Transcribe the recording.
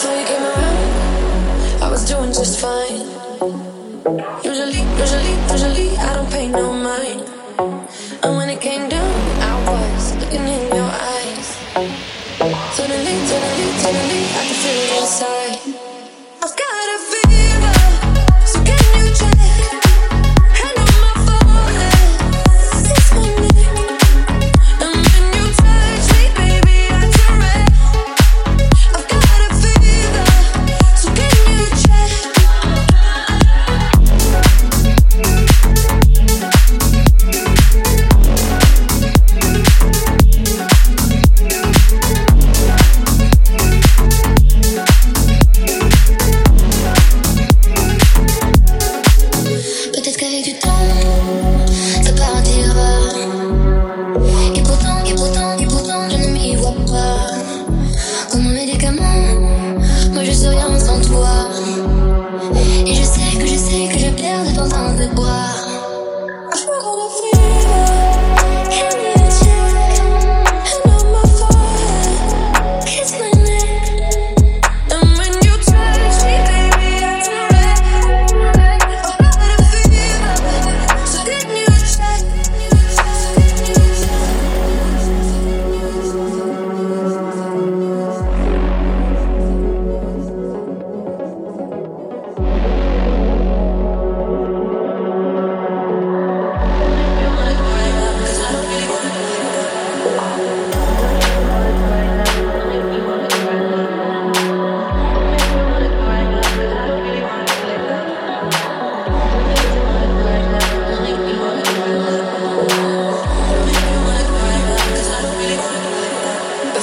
Before you came around, I was doing just fine. Usually, usually, usually, I don't pay no mind. And when it came down, I was looking in your eyes. Suddenly, suddenly, suddenly, I could feel it inside. de bois.